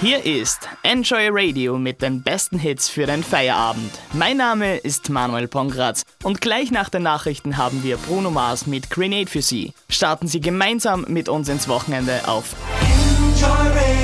Hier ist Enjoy Radio mit den besten Hits für den Feierabend. Mein Name ist Manuel Pongratz und gleich nach den Nachrichten haben wir Bruno Mars mit Grenade für Sie. Starten Sie gemeinsam mit uns ins Wochenende auf Enjoy Radio.